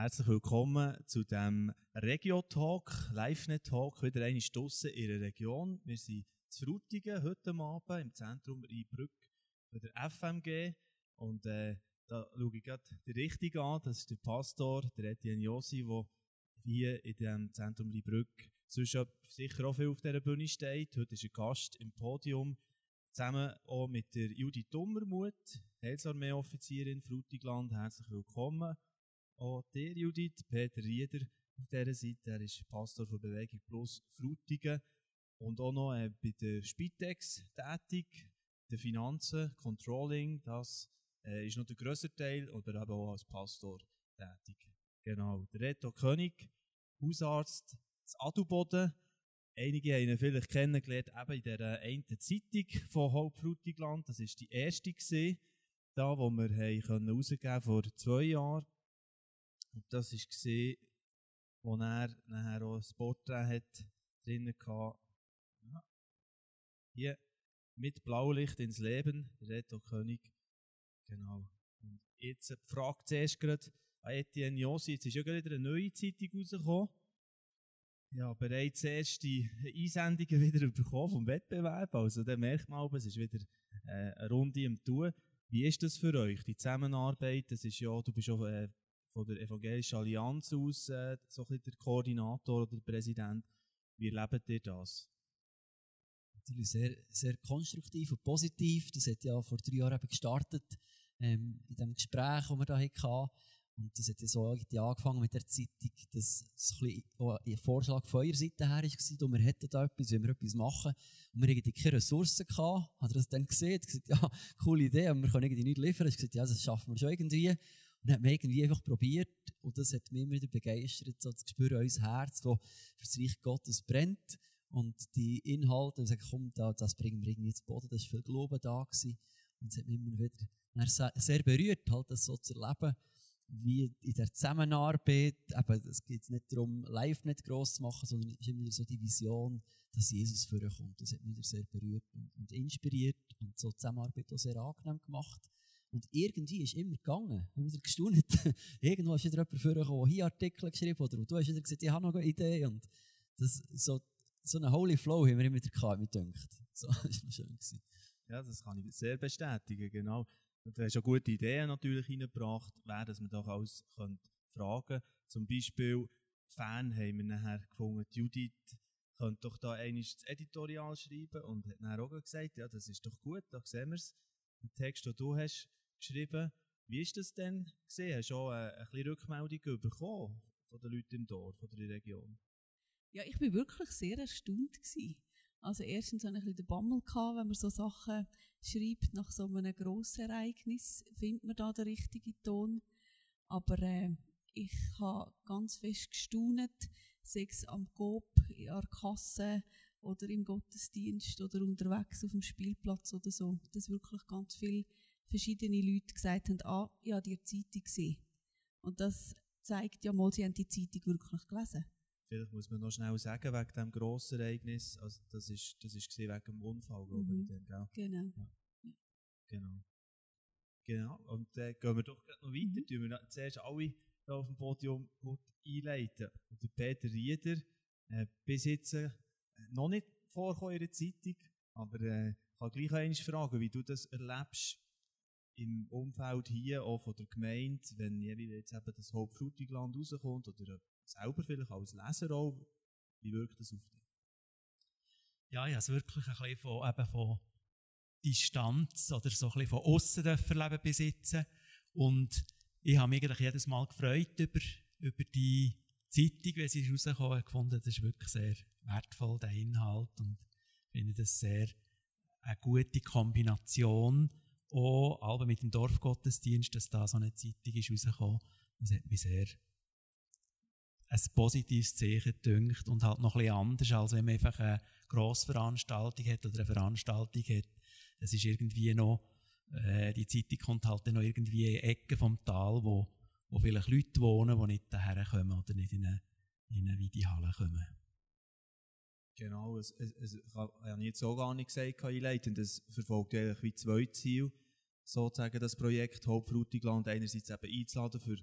Herzlich willkommen zu dem Regio-Talk, Live-Net-Talk, wieder eine Stosse in der Region. Wir sind zu Frutigen heute Abend im Zentrum Rheinbrück bei der FMG und äh, da schaue ich gerade den Richtigen an, das ist der Pastor, der Etienne Josi, der hier in dem Zentrum Rheinbrück sonst sicher auch viel auf dieser Bühne steht. Heute ist ein Gast im Podium, zusammen auch mit der Judith Dummermuth, Heilsarmee-Offizierin Frutigland. Herzlich willkommen. Auch dir, Judith, Peter Rieder auf dieser Seite. Er ist Pastor von Bewegung Plus Frutigen und auch noch äh, bei der Spitex tätig, der Finanzen, Controlling, das äh, ist noch der grösste Teil, oder eben auch als Pastor tätig. Genau. Der Reto König, Hausarzt, das Adelboden. Einige haben ihn vielleicht kennengelernt, eben in dieser einen Zeitung von Hauptfrutigland. Das war die erste gewesen, da, wo wir haben vor zwei Jahren. Und das war gesehen, wo er nachher auch ein Porträt drinnen hatte. Ja. Hier, mit Blaulicht ins Leben, Reto König. Genau. Und jetzt die Frage zuerst gerade an Etienne Josi. Jetzt ist ja gerade wieder eine neue Zeitung rausgekommen ja, bereits erste Einsendungen wieder bekommen vom Wettbewerb. Also, da merkt man, es ist wieder äh, eine Runde im Tun. Wie ist das für euch, die Zusammenarbeit? Das ist ja, du bist ja äh, von der Evangelischen Allianz aus äh, so ein der Koordinator oder der Präsident. Wie erlebt ihr das? Natürlich sehr, sehr konstruktiv und positiv. Das hat ja vor drei Jahren eben gestartet, ähm, in dem Gespräch, das wir da hatten. Und das hat ja so angefangen mit der Zeitung, dass es ein, ein Vorschlag von eurer Seite her war, und wir hätten da etwas, wenn wir etwas machen. Und wir irgendwie keine Ressourcen gehabt. Hat er das dann gesehen? gesagt, ja, coole Idee, aber wir können irgendwie nichts liefern. Ich gesagt, ja, das schaffen wir schon irgendwie. Und hat man irgendwie einfach probiert. Und das hat mich immer wieder begeistert, so das Gespür unser Herz, das für das Reich Gottes brennt. Und die Inhalte, und sagen, komm, das bringen wir irgendwie zu Boden. Das war viel Glauben da gewesen. Und es hat mich immer wieder sehr berührt, halt das so zu erleben wie in der Zusammenarbeit, eben, es geht nicht darum, live nicht gross zu machen, sondern es ist immer so die Vision, dass Jesus vorkommt. Das hat mich sehr berührt und, und, inspiriert und so die Zusammenarbeit auch sehr angenehm gemacht. Und irgendwie ist immer gegangen. Haben wieder gestaunt. Irgendwo ist wieder jemand vorgekommen, der hier Artikel geschrieben oder du hast wieder gesagt, ich habe noch eine Idee. Und das, so, so einen Holy Flow haben wir immer wieder gehabt, mir gedacht. So, das war schön. Gewesen. Ja, das kann ich sehr bestätigen, genau. Und du hast ja gute Ideen natürlich reingebracht, wer das man doch alles könnte fragen Zum Beispiel, Fan haben wir nachher gefunden, Judith könnte doch da einmal das Editorial schreiben und hat dann auch gesagt, ja, das ist doch gut, da sehen wir es. Den Text, den du hast geschrieben. Wie ist das denn gesehen? Hast du auch eine, äh, ein bisschen Rückmeldung bekommen von den Leuten im Dorf, von der Region? Ja, ich war wirklich sehr erstaunt gewesen. Also erstens hatte ich ein bisschen den Bammel, wenn man so Sachen schreibt nach so einem grossen Ereignis, findet man da den richtigen Ton. Aber äh, ich habe ganz fest gestaunet, sei es am Coop, in der Kasse oder im Gottesdienst oder unterwegs auf dem Spielplatz oder so, dass wirklich ganz viele verschiedene Leute gesagt haben, ah, ja, die Zeitung gesehen. Und das zeigt ja mal, sie haben die Zeitung wirklich gelesen. Vielleicht muss man noch schnell sagen, wegen diesem grossen Ereignis, also das ist, das ist wegen dem Unfall, glaube mhm. ich. Dann, gell? Genau. Ja. Genau. Genau. Und dann äh, gehen wir doch noch weiter. Mhm. Tun wir zuerst alle hier auf dem Podium einleiten. Und der Peter Rieder, äh, bis jetzt äh, noch nicht vorkommen in der Zeitung, aber äh, ich kann gleich einmal fragen, wie du das erlebst im Umfeld hier, auch von der Gemeinde, wenn jetzt eben das Hauptfrutigland rauskommt oder selber vielleicht als Leser auch, wie wirkt das auf dich? Ja, ich habe es wirklich ein bisschen von, eben von Distanz oder so ein bisschen von außen erleben besitzen. Und ich habe mich eigentlich jedes Mal gefreut über, über die Zeitung, wenn sie rausgekommen ist, gefunden, das ist wirklich sehr wertvoll, der Inhalt. Und ich finde das sehr eine gute Kombination. Auch aber mit dem Dorfgottesdienst, dass da so eine Zeitung ist rausgekommen. Das hat mich sehr ein positives Zeichen dünkt und halt noch ein bisschen anders, als wenn man einfach eine Grossveranstaltung hat oder eine Veranstaltung hat. Es ist irgendwie noch, äh, die Zeitung kommt halt dann noch irgendwie in Ecken vom Tal, wo, wo vielleicht Leute wohnen, die nicht daher kommen oder nicht in eine, in eine Weidehalle kommen. Genau, es, es, es, ich habe jetzt so gar nicht gesagt, einleitend, es verfolgt eigentlich wie zwei Ziele, sozusagen das Projekt Hauptfrutigland einerseits eben einzuladen für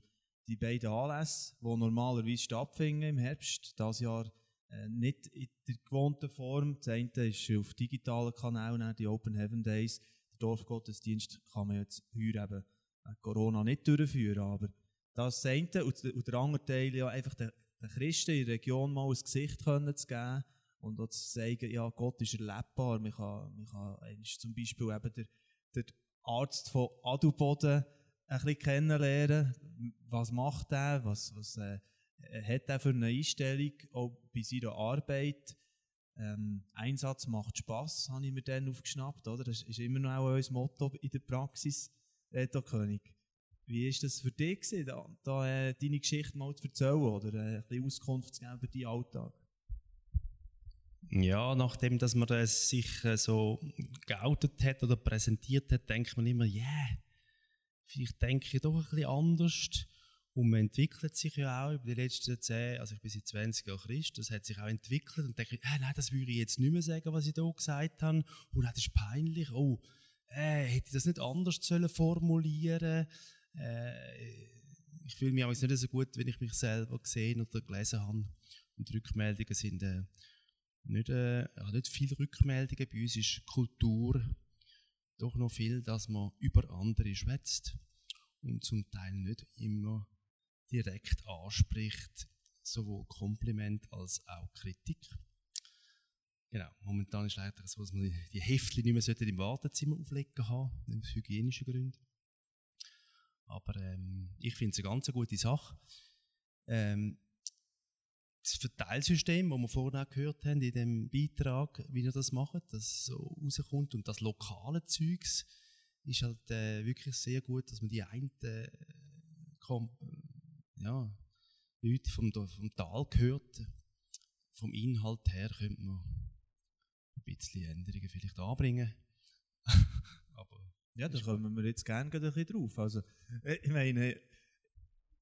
die beiden Anlässe, die normalerweise stattfinden im Herbst, das Jahr äh, nicht in der gewohnten Form. Das eine ist auf digitalen Kanälen, die Open Heaven Days. Der Dorfgottesdienst kann man jetzt heuer eben äh, Corona nicht durchführen, aber das eine und, und der andere Teil ja einfach den, den Christen in der Region mal ein Gesicht können zu geben und auch zu sagen, ja, Gott ist erlebbar. Man kann, man kann zum Beispiel eben der, der Arzt von Adelboden ein bisschen kennenlernen. Was macht er? Was, was äh, hat er für eine Einstellung auch bei seiner Arbeit? Ähm, Einsatz macht Spass, habe ich mir dann aufgeschnappt, oder? Das ist immer noch auch unser Motto in der Praxis, Reto König. Wie war das für dich, gewesen, da, da äh, deine Geschichte mal zu erzählen oder äh, ein bisschen Auskunft zu geben über deinen Alltag? Ja, nachdem dass man das sich äh, so geoutet hat oder präsentiert hat, denkt man immer, ja, yeah, vielleicht denke ich doch ein bisschen anders. Und man entwickelt sich ja auch über die letzten zehn, also ich bin seit 20 Jahren Christ, das hat sich auch entwickelt und denke, äh, nein, das würde ich jetzt nicht mehr sagen, was ich da gesagt habe. Und das ist peinlich. Oh, äh, hätte ich das nicht anders sollen formulieren äh, Ich fühle mich auch nicht so gut, wenn ich mich selber gesehen oder gelesen habe. Und die Rückmeldungen sind äh, nicht, äh, nicht viele Rückmeldungen. Bei uns ist Kultur doch noch viel, dass man über andere schwätzt und zum Teil nicht immer direkt anspricht, sowohl Kompliment als auch Kritik. Genau, momentan ist es leider so, dass man die Heftchen nicht mehr im Wartezimmer auflegen haben, aus hygienischen Gründen. Aber ähm, ich finde es eine ganz gute Sache. Ähm, das Verteilsystem, das wir vorhin auch gehört haben in dem Beitrag, wie wir das machen, das so rauskommt und das lokale Zeugs, ist halt äh, wirklich sehr gut, dass man die einen äh, ja, Leute vom, vom Tal gehört. Vom Inhalt her könnte man ein bisschen Änderungen vielleicht anbringen. Aber ja, da kommen wir jetzt gerne ein bisschen drauf. Also, äh, ich meine,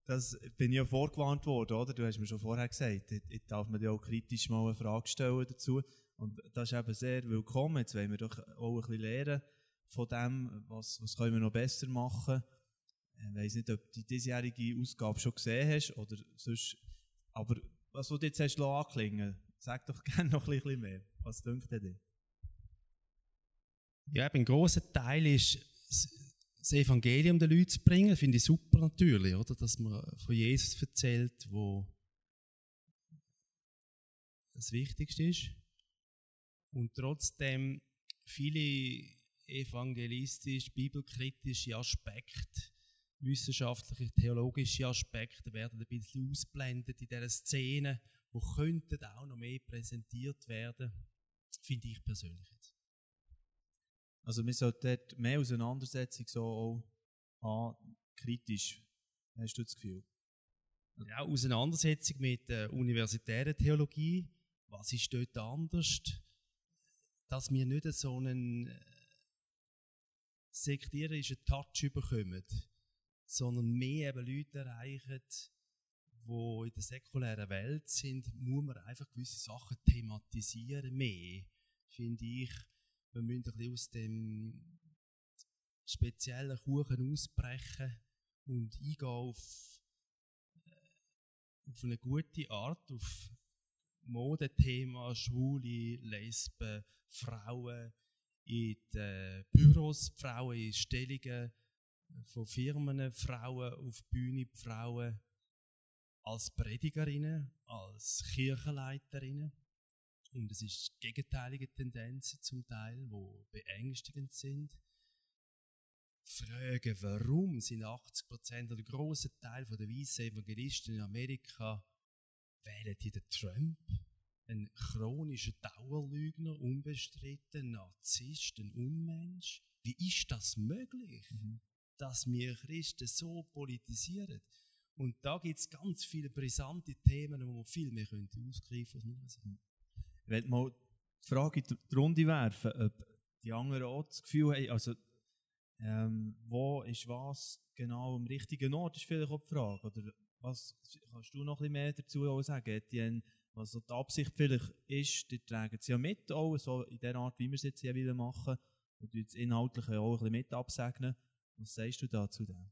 das bin ich ja vorgewarnt worden, oder? Du hast mir schon vorher gesagt, ich, darf mir ja auch kritisch mal eine Frage stellen dazu. Und das ist eben sehr willkommen. Jetzt wollen wir doch auch ein bisschen lernen von dem, was, was können wir noch besser machen. Ich weiss nicht, ob du die diesjährige Ausgabe schon gesehen hast oder sonst, aber was du jetzt hast anklingen sag doch gerne noch ein bisschen mehr. Was denkt dir? Ja, ein grosser Teil ist das Evangelium den Leuten zu bringen, finde ich super natürlich, oder? Dass man von Jesus erzählt, wo das Wichtigste ist. Und trotzdem viele evangelistisch, bibelkritische Aspekte, wissenschaftliche, theologische Aspekte werden ein bisschen ausblendet in dieser Szene, wo könnten auch noch mehr präsentiert werden, finde ich persönlich. Also wir sollten dort mehr Auseinandersetzung so auch haben, kritisch. Hast du das Gefühl? Ja, Auseinandersetzung mit der universitären Theologie. Was ist dort anders? Dass wir nicht so einen äh, sektierischen Touch bekommen, sondern mehr eben Leute erreichen, die in der säkulären Welt sind, muss man einfach gewisse Sachen thematisieren mehr, finde ich wir müssen ein bisschen aus dem speziellen Kuchen ausbrechen und eingehen auf, äh, auf eine gute Art, auf Modethema, Schwule, Lesben, Frauen in den Büros, Frauen in Stellungen von Firmen, Frauen auf Bühne, Frauen als Predigerinnen, als Kirchenleiterinnen. Und es ist gegenteilige Tendenzen zum Teil, die beängstigend sind. Fragen, warum sind 80 Prozent oder große Teil der weißen Evangelisten in Amerika wählen die den Trump? Ein chronischer Dauerlügner, unbestritten, Narzisst, ein Unmensch. Wie ist das möglich, mhm. dass wir Christen so politisieren? Und da gibt es ganz viele brisante Themen, wo wir viel mehr ausgreifen können. Ich will mal die Frage in die Runde werfen, ob die anderen auch das Gefühl haben, also ähm, wo ist was genau am richtigen Ort, ist vielleicht auch die Frage. Oder was kannst du noch ein bisschen mehr dazu sagen, Etienne, was so die Absicht vielleicht ist, die tragen sie ja mit, auch so in der Art, wie wir es jetzt hier machen und jetzt inhaltlich auch ein bisschen mit absegnen. Was sagst du dazu denn?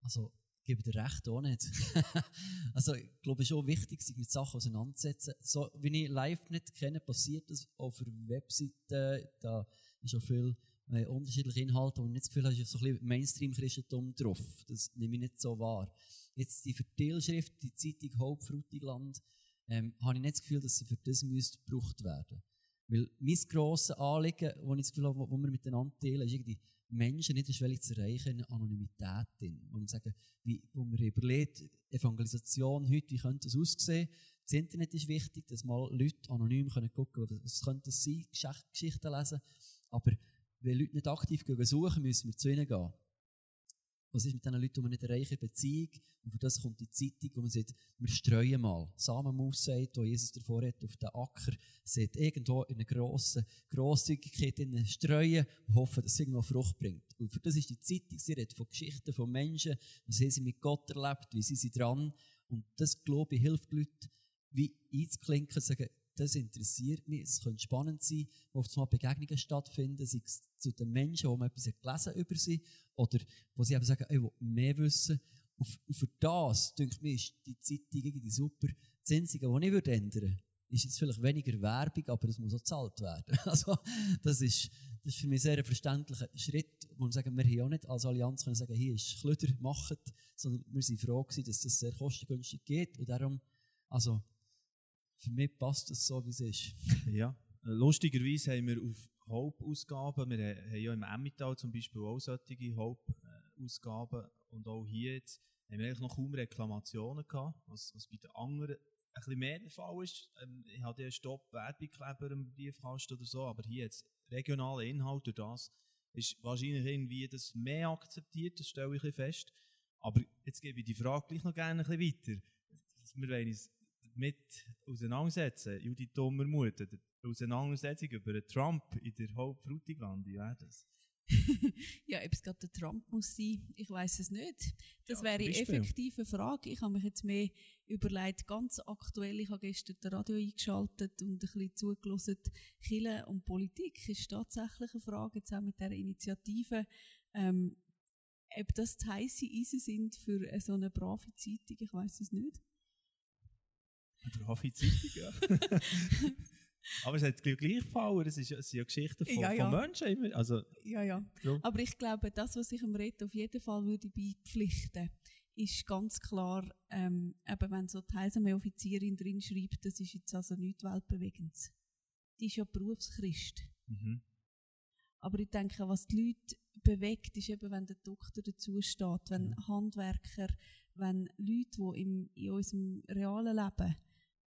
Also gebe dir recht auch nicht. also, ich glaube, es ist auch wichtig, sich mit Sachen auseinanderzusetzen. So, wie ich live nicht kenne, passiert das auf der Webseite, da ist auch viel äh, unterschiedliche Inhalte, und ich nicht das Gefühl habe, ist so ein bisschen Mainstream-Christentum drauf. Das nehme ich nicht so wahr. Jetzt die Verteilschrift, die Zeitung Hauptfrutigland, ähm, habe ich nicht das Gefühl, dass sie für das müsste gebraucht werden. Weil mein grosses Anliegen, das ich das Gefühl habe, wo wir miteinander teilen, ist irgendwie, Menschen nicht schwierig zu erreichen in Anonymität. Wo wir sagen, wie, wo wir überlegt, Evangelisation heute, wie könnte das aussehen? Das Internet ist wichtig, dass mal Leute anonym können gucken können, was könnte das sein, Geschichten lesen. Aber wenn Leute nicht aktiv suchen, müssen wir zu ihnen gehen. Was ist mit den Leuten, die wir nicht erreichen, Beziehung? Und für das kommt die Zeitung, wo man sagt, wir streuen mal. Samenmaus sagt, wo Jesus davor hat, auf den Acker, sagt irgendwo in einer grossen Grosszügigkeit in streuen und hoffen, dass es irgendwo Frucht bringt. Und für das ist die Zeitung, sie redet von Geschichten von Menschen, was haben sie mit Gott erlebt, wie sind sie dran. Und das, glaube ich, hilft Leuten, wie einzuklinken, sagen, das interessiert mich, es könnte spannend sein, wo auf einmal Begegnungen stattfinden, sei es zu den Menschen, die man etwas gelesen über sie, oder wo sie eben sagen, ich will mehr wissen. Und für das, denke mir, ist die Zeitung irgendwie super. Das Einzige, was ich würde ändern ist jetzt vielleicht weniger Werbung, aber es muss auch gezahlt werden. Also, das ist, das ist für mich sehr ein verständlicher Schritt, wo wir sagen, wir haben auch nicht als Allianz können sagen, hier ist Klöder, macht, sondern wir sind froh gewesen, dass das sehr kostengünstig geht und darum, also, für mich passt das so, wie es ist. Ja. Lustigerweise haben wir auf Hauptausgaben, wir haben ja im Emmental zum Beispiel auch solche Hauptausgaben und auch hier jetzt haben wir eigentlich noch kaum Reklamationen gehabt, was, was bei den anderen ein bisschen mehr der Fall ist. Ähm, ich hatte ja Stopp Werbekleber im Briefkasten oder so, aber hier jetzt regionale Inhalt durch das ist wahrscheinlich irgendwie das mehr akzeptiert, das stelle ich fest. Aber jetzt gebe ich die Frage gleich noch gerne ein bisschen weiter. Wir wollen uns mit auseinandersetzen, Judith Dummermuth, die Auseinandersetzung über Trump in der Hauptfrutigland, wie wäre das? ja, ob es gerade der Trump muss sein, ich weiß es nicht. Das ja, wäre eine effektive Frage. Ich habe mich jetzt mehr überlegt, ganz aktuell, ich habe gestern das Radio eingeschaltet und ein bisschen zugelassen, Chile und Politik ist tatsächlich eine Frage, jetzt auch mit dieser Initiative. Ähm, ob das die heiße Eisen sind für so eine brave Zeitung, ich weiß es nicht. Zeitung, ja. Aber es hat gleich gefallen, es, ist, es sind ja Geschichten von, ja, ja. von Menschen immer. Also, ja, ja. So. Aber ich glaube, das, was ich am Reto auf jeden Fall würde beipflichten ist ganz klar, ähm, eben wenn so die Heilsarmee-Offizierin drin schreibt, das ist jetzt also nichts Weltbewegendes. Die ist ja Berufschrist. Mhm. Aber ich denke, was die Leute bewegt, ist eben, wenn der Doktor dazu steht, wenn mhm. Handwerker, wenn Leute, die im, in unserem realen Leben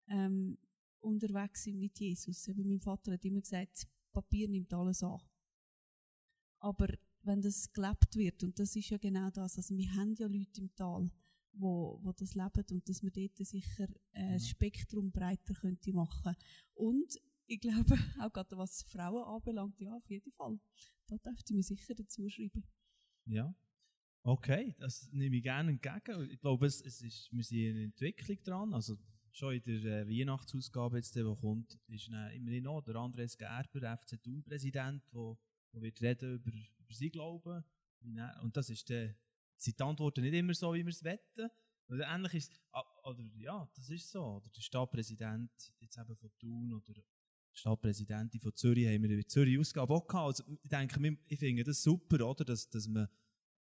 ähm, unterwegs sind mit Jesus. Eben mein Vater hat immer gesagt, Papier nimmt alles an. Aber wenn das gelebt wird, und das ist ja genau das, also wir haben ja Leute im Tal, wo, wo das leben und dass man dort sicher äh, das Spektrum breiter könnte machen. Und ich glaube, auch gerade was Frauen anbelangt, ja, auf jeden Fall. Da dürfte man sicher dazu schreiben. Ja. Okay, das nehme ich gerne entgegen. Ich glaube, es, es ist, wir sind in Entwicklung dran. Also schon in der äh, Weihnachtsausgabe, jetzt, die kommt, ist immerhin noch der Andres Gerber, der FC Thun-Präsident, der wird reden über, über sein Glauben. Und das ist der, sind die Antworten nicht immer so, wie wir es wetten. Oder ähnlich ist oder ja, das ist so. Oder der Stadtpräsident jetzt eben von Thun oder die Stadtpräsidentin von Zürich haben wir in der Zürich-Ausgabe auch gehabt. Also ich denke, ich finde das super, oder? Dass, dass man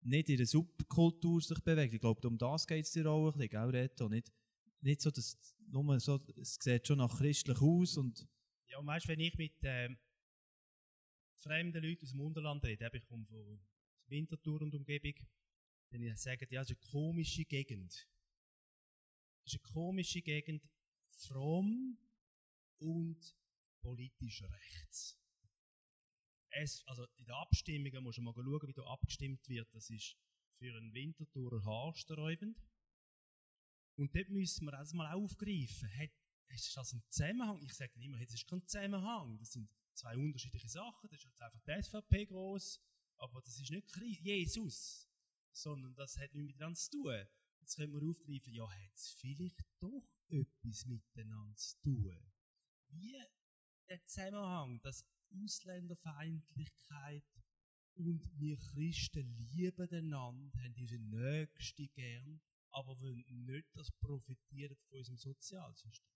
nicht in der Subkultur sich bewegt. Ich glaube, um das geht es dir auch ein bisschen, gell, Reto? Nicht, nicht so, dass nur so, es sieht schon nach christlich aus und... Ja, und weißt, wenn ich mit ähm, fremden Leuten aus dem Unterland rede, ich komme von Winterthur und Umgebung, dann sagen die, ja, es ist eine komische Gegend. Es ist eine komische Gegend, fromm und politisch rechts. Es, also in den Abstimmungen muss man mal schauen, wie da abgestimmt wird. Das ist für einen Winterthurer haarsträubend. Und dort müssen wir das mal aufgreifen. Hat, ist das ein Zusammenhang? Ich sage immer, es ist kein Zusammenhang. Das sind zwei unterschiedliche Sachen. Das ist jetzt einfach die SVP groß, aber das ist nicht Jesus, sondern das hat nichts miteinander zu tun. Jetzt können wir aufgreifen, ja, hat es vielleicht doch etwas miteinander zu tun. Wie der Zusammenhang, dass Ausländerfeindlichkeit Und wir Christen lieben einander, haben unsere Nächsten gern, aber wollen nicht, dass profitieren von unserem Sozialsystem.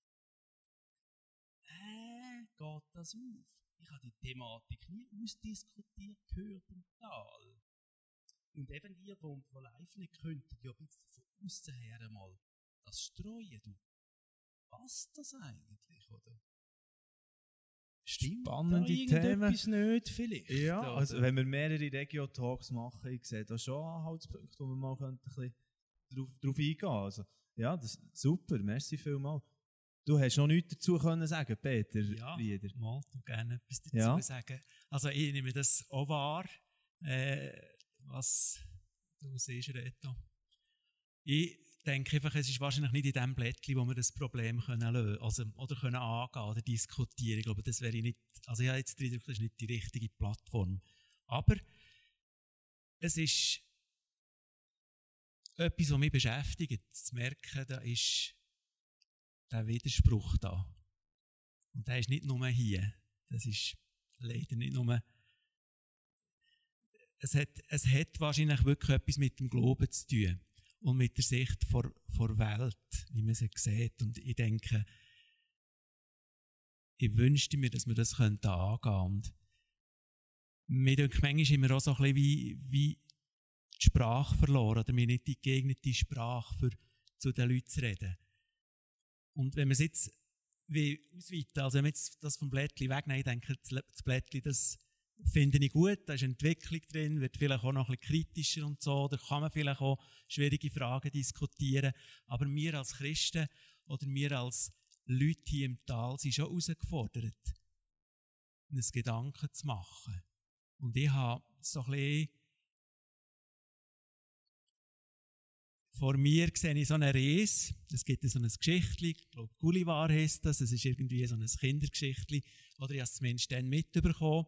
Äh, geht das auf? Ich habe die Thematik nie ausdiskutiert gehört im Tal. Und eben ihr, die von live nicht könnten, ja bisschen von außen her mal das streuen. Du, was das eigentlich, oder? Stimmt Spannende da Themen. nicht vielleicht? Ja, oder? also wenn wir mehrere Regio-Talks machen, ich sehe da schon Anhaltspunkte, wo wir mal ein bisschen drauf, drauf eingehen. Also, ja, das super, merci vielmals. Du hast noch nichts dazu können sagen, Peter Ja, Rieder. mal du gerne etwas dazu Ja. sagen. Also ich nehme das auch wahr, äh, was du siehst, Reto. Ich denke einfach, es ist wahrscheinlich nicht in dem Blättchen, wo wir das Problem können lösen also, oder können angehen oder diskutieren. Ich glaube, das wäre nicht, also ich habe jetzt den Eindruck, das ist nicht die richtige Plattform. Aber es ist etwas, was mich beschäftigt, zu merken, da ist der Widerspruch da. Und der ist nicht nur hier. Das ist leider nicht nur. Es hat, es hat wahrscheinlich wirklich etwas mit dem Glauben zu tun. Und mit der Sicht vor, vor Welt, wie man sie sieht. Und ich denke, ich wünschte mir, dass wir das könnten angehen Und mir denke, manchmal immer auch so ein bisschen wie, wie die Sprache verloren. Oder mir nicht die geeignete Sprache für zu den Leuten zu reden. Und wenn wir es jetzt wie ausweiten, also wenn wir jetzt das vom Blättchen wegnehmen, ich denke, das Le- das Blättchen, das finde ich gut, da ist Entwicklung drin, wird vielleicht auch noch ein bisschen kritischer und so, da kann man vielleicht auch schwierige Fragen diskutieren, aber wir als Christen oder wir als Leute hier im Tal sind schon herausgefordert, uns Gedanken zu machen. Und ich habe so ein bisschen vor mir sehe ich so eine Reise. Es gibt so ein Geschichtli, ich glaube, Gullivar heisst das. Es ist irgendwie so ein Kindergeschichtli. Oder ich habe es zumindest dann mitbekommen.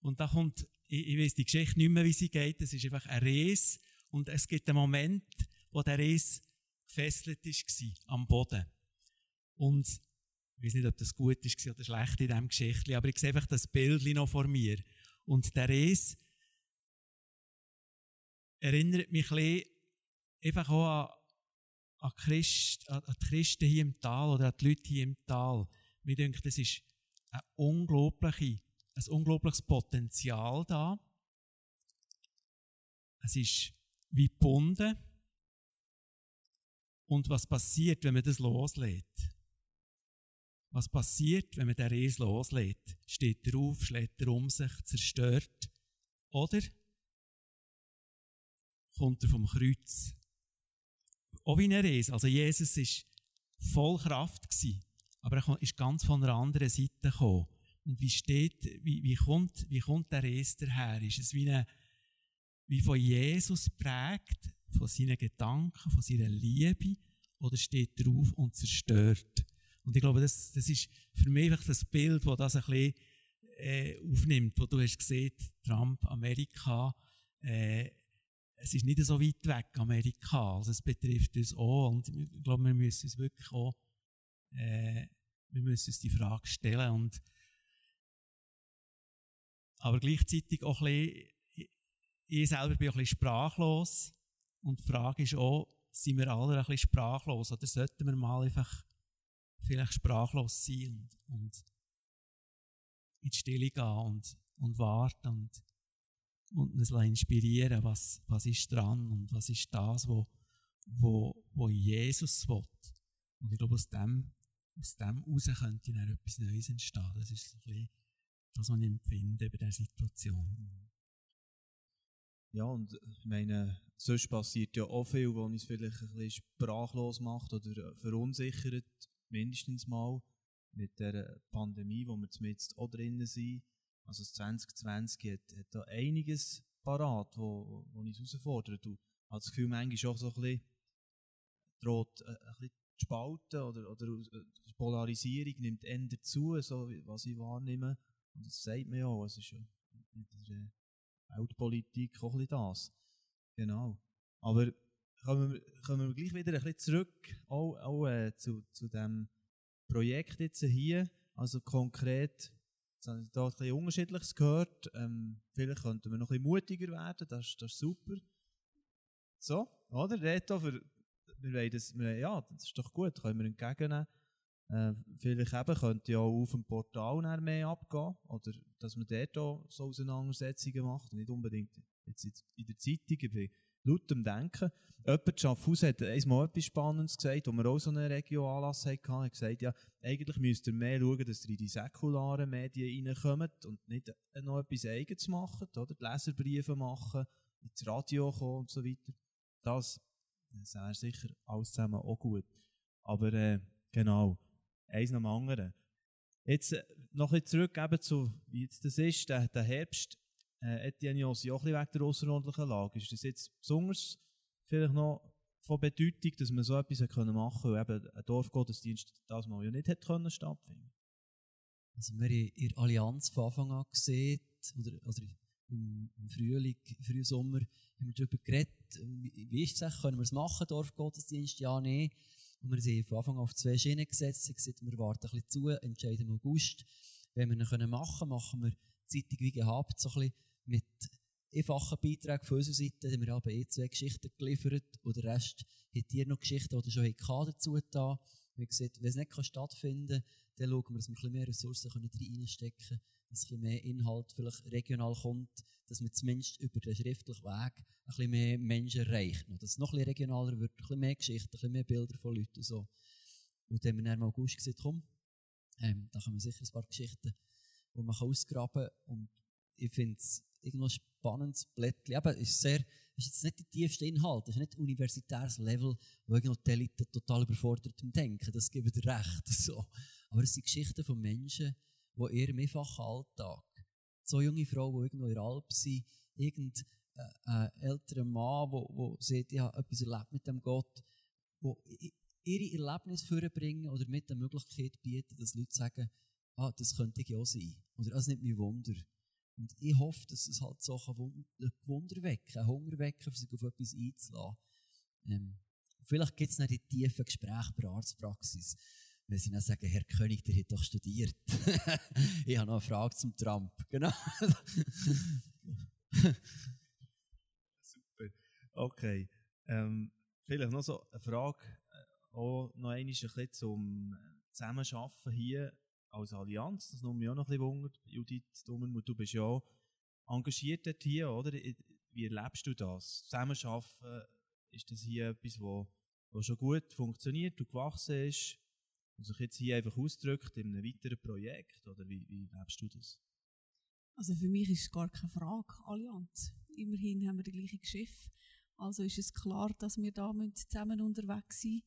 Und da kommt, ich, ich weiß die Geschichte nicht mehr, wie sie geht. Es ist einfach eine Reise. Und es gibt einen Moment, wo der Reis gefesselt war am Boden. Und ich weiß nicht, ob das gut ist oder schlecht in diesem Geschichtli, aber ich sehe einfach das Bild noch vor mir. Und der Reis erinnert mich ein bisschen einfach auch an, an, Christ, an, die Christen hier im Tal oder an die Leute hier im Tal. Mir denke, das ist ein, unglaubliche, ein unglaubliches Potenzial da. Es ist wie gebunden. Und was passiert, wenn man das loslässt? Was passiert, wenn man den Reis loslässt? Steht er auf, schlägt er um sich, zerstört? Oder kommt er vom Kreuz? Auch wie ein Reis. Also Jesus war voll Kraft, gewesen, aber er ist ganz von einer anderen Seite gekommen. Und wie steht, wie, wie, kommt, wie kommt der Reis daher? Ist es wie, eine, wie von Jesus prägt, von seinen Gedanken, von seiner Liebe, oder steht er auf und zerstört? Und ich glaube, das, das ist für mich einfach das Bild, das das ein bisschen äh, aufnimmt, wo du hast gesehen, Trump, Amerika, äh, es ist nicht so weit weg, Amerika. Also es betrifft uns auch. Und ich glaube, wir müssen uns wirklich auch, äh, wir müssen uns die Frage stellen. Und, aber gleichzeitig auch ein bisschen, ich, selber bin ein bisschen sprachlos. Und die Frage ist auch, sind wir alle ein bisschen sprachlos? Oder sollten wir mal einfach vielleicht sprachlos sein und, und in die Stille gehen und, und warten und, und uns inspirieren, was, was ist dran und was ist das, wo, wo, wo Jesus will. Und ich glaube, aus dem, aus dem heraus könnte dann etwas Neues entstehen. Das ist so ein bisschen das, was ich empfinde bei dieser Situation. Ja, und ich meine, sonst passiert ja auch viel, was uns vielleicht ein bisschen sprachlos macht oder verunsichert, mindestens mal mit der Pandemie, wo wir jetzt auch drinnen sind. Also das 2020 hat, hat da einiges parat, wo, wo uns herausfordert. Ich habe das Gefühl, manchmal auch so ein bisschen droht äh, ein bisschen die Spalten oder, oder die Polarisierung nimmt eher zu, so was ich wahrnehme. Und das sagt man ja auch, es ist in der Weltpolitik auch ein bisschen das. Genau. Aber kommen wir, kommen wir gleich wieder ein bisschen zurück, auch, auch äh, zu, zu dem Projekt jetzt hier, also konkret Jetzt habe ich da bisschen Unterschiedliches gehört. Ähm, vielleicht könnten wir noch bisschen mutiger werden, das, ist- das ist super. So, oder? Reto, für, wir wollen das, wir, ja, das ist doch gut, können wir entgegennehmen. Äh, vielleicht eben könnte ja auch auf dem Portal mehr abgehen, oder dass man dort auch so Auseinandersetzungen macht, nicht unbedingt jetzt in- in der Zeitung, ich bin laut am Denken. Jemand, Schaffhaus, hat einmal etwas Spannendes gesagt, wo wir auch so einen Regio-Anlass hatten, er hat gesagt, ja, eigentlich müsst ihr mehr schauen, dass ihr in die säkularen Medien reinkommt und nicht noch etwas Eigenes macht, oder? Die Leserbriefe machen, ins Radio kommen und so weiter. Das, wäre sicher alles zusammen auch gut. Aber äh, genau, eins nach dem anderen. Jetzt äh, noch ein zurück zu, wie jetzt das ist, der, der Herbst, äh, Etienne Jossi, auch ein wegen der außerordentlichen Lage. Ist das jetzt besonders vielleicht noch von Bedeutung, dass man so etwas können machen konnte, weil eben ein Dorfgottesdienst das mal ja nicht hat können stattfinden Also wir haben in der Allianz von Anfang an gesehen, oder, oder im, Frühling, Frühsommer, haben wir darüber geredet, wie, ist es können wir es machen, Dorfgottesdienst, ja, nein. Und wir sind von Anfang an auf zwei Schienen gesetzt, sie gesagt, wir warten ein bisschen zu, entscheiden im August. Wenn wir ihn können machen machen wir die Zeitung wie gehabt, so ein bisschen mit einfachen Beiträgen von unserer Seite, haben wir aber eh zwei Geschichten geliefert und der Rest hat ihr noch Geschichten, die ihr schon habt dazu da. Wir haben wenn es nicht stattfinden kann, dann schauen wir, dass wir ein mehr Ressourcen reinstecken können, dass ein mehr Inhalt vielleicht regional kommt, dass man zumindest über den schriftlichen Weg ein mehr Menschen erreicht. Dass es noch ein regionaler wird, ein bisschen mehr Geschichten, ein bisschen mehr Bilder von Leuten und so. Und dann haben wir im August gesagt, komm, ähm, da kommen sicher ein paar Geschichten, die man ausgraben kann. Und ich finde es irgendwo ein spannendes Blättchen. Eben, es ist sehr, ist nicht der tiefste Inhalt, es ist nicht universitäres Level, wo irgendwo die Elite total überfordert im Denken, das gebe dir recht. So. Aber es sind Geschichten von Menschen, die in ihrem einfachen Alltag, so junge Frauen, die irgendwo in der Alp sind, irgendein äh, älterer Mann, der wo, wo sagt, ich habe etwas erlebt mit dem Gott, wo ihre Erlebnisse vorbringen oder mit der Möglichkeit bieten, dass Leute sagen, ah, das könnte ich auch sein. Oder das nimmt mich Wunder. Und ich hoffe, dass es halt Wund- ein Wunder wecken, Hunger wecken, sich auf etwas einzulassen. Ähm, vielleicht gibt es noch die tiefen Gespräche bei der Arztpraxis, wenn sie dann sagen, Herr König, der hat doch studiert. ich habe noch eine Frage zum Trump. Genau. Okay. Ähm, vielleicht noch so eine Frage, äh, auch noch einmal ein bisschen zum äh, Zusammenarbeiten hier als Allianz. Das nimmt mich auch noch ein bisschen Wunder. Judith Dummermuth, du bist ja engagiert dort hier, oder? Wie erlebst du das? Zusammenarbeiten, ist das hier etwas, wo, wo schon gut funktioniert und gewachsen ist und sich jetzt hier einfach ausdrückt in einem weiteren Projekt? Oder wie, wie erlebst du das? Also für mich ist gar keine Frage, Allianz. Immerhin haben wir den gleichen Chef. Also ist es klar, dass wir da zusammen unterwegs sind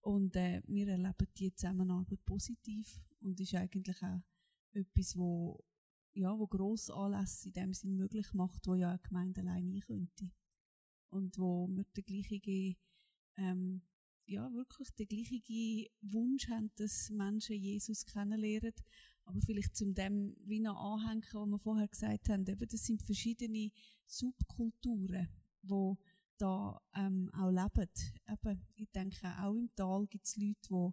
Und äh, wir erleben die Zusammenarbeit positiv und ist eigentlich auch etwas, wo, ja, wo grosse Anlässe in dem Sinn möglich macht, wo ja eine Gemeinde allein nie könnte. Und wo wir den gleichen, ähm, ja, wirklich den gleichen Wunsch haben, dass Menschen Jesus kennenlernen. Aber vielleicht zum dem wie noch anhängen, was wir vorher gesagt haben, eben, das sind verschiedene Subkulturen, die da ähm, auch leben. Eben, ich denke, auch im Tal gibt es Leute, die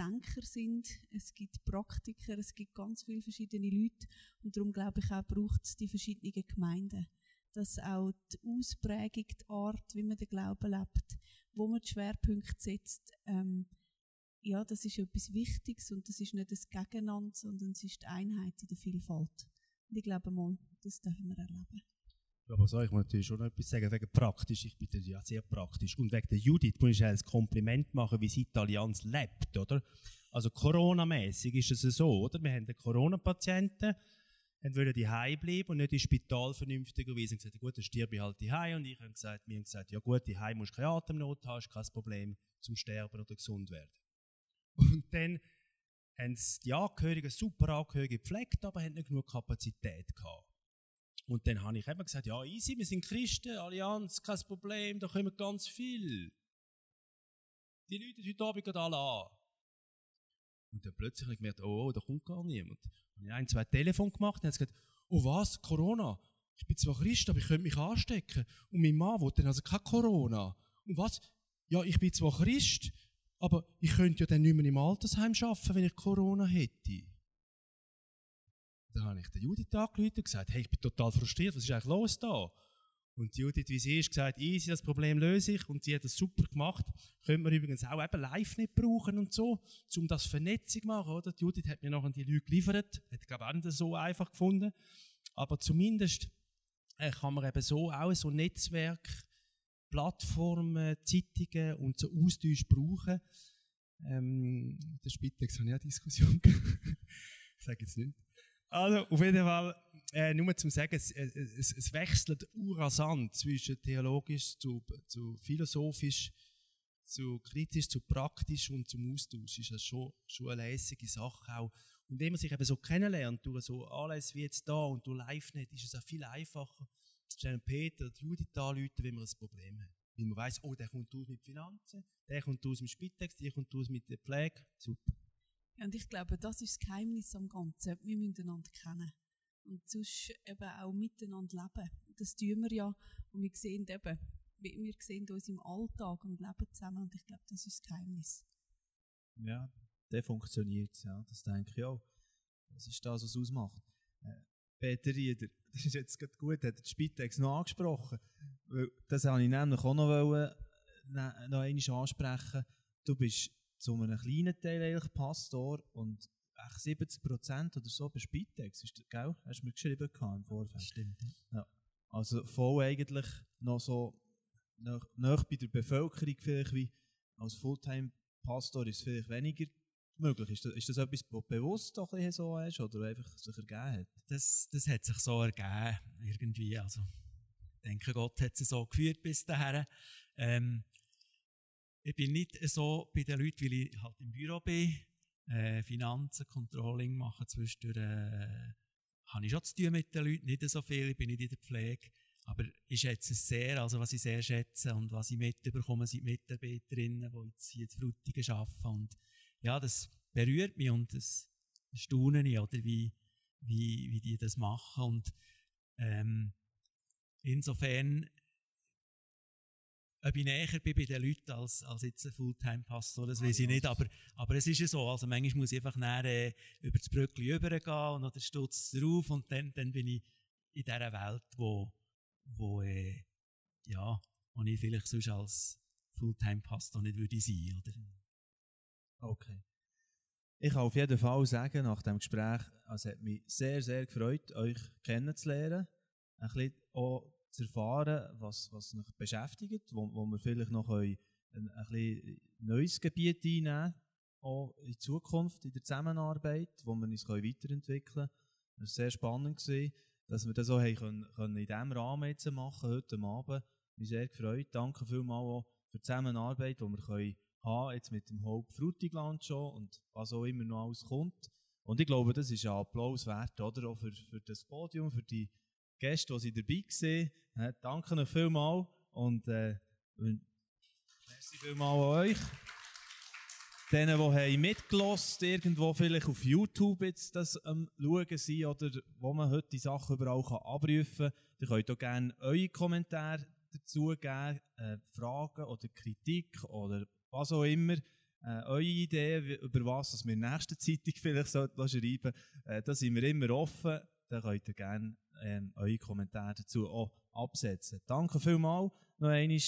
Denker sind, es gibt Praktiker, es gibt ganz viele verschiedene Leute und darum glaube ich auch, braucht es die verschiedenen Gemeinden. Dass auch die Ausprägung, die Art, wie man den Glauben lebt, wo man die Schwerpunkte setzt, ähm, ja, das ist etwas Wichtiges und das ist nicht das Gegeneinander, sondern es ist die Einheit in der Vielfalt. Und ich glaube mal, das dürfen wir erleben. Aber so, ich muss natürlich schon etwas sagen, wegen praktisch. Ich bin ja sehr praktisch. Und wegen der Judith muss ich ein Kompliment machen, wie sie die Allianz lebt, oder? Also Corona-mäßig ist es so, oder? Wir haben einen Corona-Patienten, haben wollen die bleiben und nicht ins Spital vernünftigerweise. Und gesagt, gut, dann stirb ich halt die Und ich habe gesagt, wir haben gesagt, ja gut, die musst du keine Atemnot haben, ist kein Problem zum Sterben oder gesund werden. Und dann haben die Angehörigen, super Angehörige gepflegt, aber haben nicht genug Kapazität gehabt. Und dann habe ich eben gesagt, ja, easy, wir sind Christen, Allianz, kein Problem, da kommen ganz viel. Die Leute heute Abend gehen alle an. Und dann plötzlich habe ich gemerkt, oh, oh, da kommt gar niemand. Und ich habe ein, zwei Telefon gemacht und habe gesagt, oh was, Corona? Ich bin zwar Christ, aber ich könnte mich anstecken. Und mein Mann will dann also kein Corona. Und was? Ja, ich bin zwar Christ, aber ich könnte ja dann nicht mehr im Altersheim arbeiten, wenn ich Corona hätte. Dann habe ich den Judith angerufen und gesagt, hey, ich bin total frustriert, was ist eigentlich los da? Und Judith, wie sie ist, gesagt, easy, das Problem löse ich. Und sie hat das super gemacht. Könnte man übrigens auch eben live nicht brauchen und so, um das Vernetzung zu machen, oder? Die Judith hat mir nachher die Leute geliefert. Hat, glaube ich, auch nicht so einfach gefunden. Aber zumindest äh, kann man eben so auch so Netzwerk, Plattformen, Zeitungen und so Austausch brauchen. Ähm, der Spitex habe ich auch Diskussion Ich sage jetzt nicht. Also, auf jeden Fall, äh, nur zum sagen, es, es, es wechselt urasant zwischen theologisch zu, zu philosophisch, zu kritisch, zu praktisch und zum Austausch. Ist das schon, schon eine lässige Sache auch. Und wenn man sich eben so kennenlernt, durch so alles wie jetzt da und durch LiveNet, ist es auch viel einfacher, zwischen Peter und Judith anrufen, wenn man ein Problem hat. Weil man weiss, oh, der kommt aus mit Finanzen, der kommt aus mit Spitex, der kommt aus mit der Pflege. Super. Und ich glaube, das ist das Geheimnis am Ganzen. Wir müssen einander kennen. Und sonst eben auch miteinander leben. Das tun wir ja. Und wir sehen eben, wir sehen uns im Alltag und leben zusammen. Und ich glaube, das ist das Geheimnis. Ja, der funktioniert ja. Das denke ich auch. Das ist das, was es ausmacht. Äh, Peter Rieder, das ist jetzt gerade gut, hat die Spitex noch angesprochen. Das wollte ich nämlich auch noch, wollen, äh, noch einmal ansprechen. Du bist zu einem kleinen Teil eigentlich Pastor und 70% oder so bei Spitex, ist das, gell? Hast du mir geschrieben im Vorfeld? Stimmt. Ja. Also voll eigentlich noch so nach, nach bei der Bevölkerung vielleicht wie als Fulltime-Pastor ist es vielleicht weniger möglich. Ist das, ist das etwas, was bewusst doch ein so ist oder einfach sich ergeben hat? Das, das hat sich so ergeben, irgendwie. Also, ich denke, Gott hat es so geführt bis dahin. Ähm, ich bin nicht so bei den Leuten, weil ich halt im Büro bin, äh, Finanzen, Controlling machen, zwischendurch äh, habe ich schon zu tun mit den Leuten, nicht so viel, ich bin nicht in der Pflege, aber ich schätze es sehr, also was ich sehr schätze und was ich mitbekomme, sind Mitarbeiterinnen, die jetzt hier in Frutigen arbeiten und ja, das berührt mich und das staune ich, oder wie, wie, wie die das machen und ähm, insofern ob ich näher bin bei den Leuten als, als jetzt ein Fulltime-Pastor, das weiß ich nicht, aber, aber es ist ja so, also manchmal muss ich einfach näher äh, über das Brückli übergehen und dann stutzt es drauf und dann, dann bin ich in dieser Welt, wo, wo, äh, ja, wo ich vielleicht sonst als Fulltime-Pastor nicht würde sein, oder? Okay. Ich kann auf jeden Fall sagen, nach dem Gespräch, es hat mich sehr, sehr gefreut, euch kennenzulernen. Ein bisschen auch zu erfahren, was, was mich beschäftigt, wo, wo wir vielleicht noch ein, ein, neues Gebiet einnehmen auch in Zukunft in der Zusammenarbeit, wo wir uns weiterentwickeln können. Es war sehr spannend, gewesen, dass wir das auch können, können in diesem Rahmen jetzt machen, heute Abend. Ich bin sehr gefreut. Danke vielmals auch für die Zusammenarbeit, die wir können haben, jetzt mit dem Hope Frutigland schon und was auch immer noch alles kommt. Und ich glaube, das ist ein Applaus wert, oder? Auch für, für das Podium, für die Gäste, die dabei waren. Äh, danke euch vielmals und äh, merci vielmals an euch. Denen, die haben irgendwo vielleicht auf YouTube jetzt das ähm, schauen sind oder wo man heute die Sachen überall kann abrufen kann, ihr könnt auch gerne eure Kommentare dazu geben, äh, Fragen oder Kritik oder was auch immer. Äh, eure Ideen, über was wir in der nächsten Zeitung vielleicht schreiben sollten, äh, da sind wir immer offen. Da könnt ihr gerne ähm, eure Kommentare dazu auch absetzen. Danke vielmals noch einmal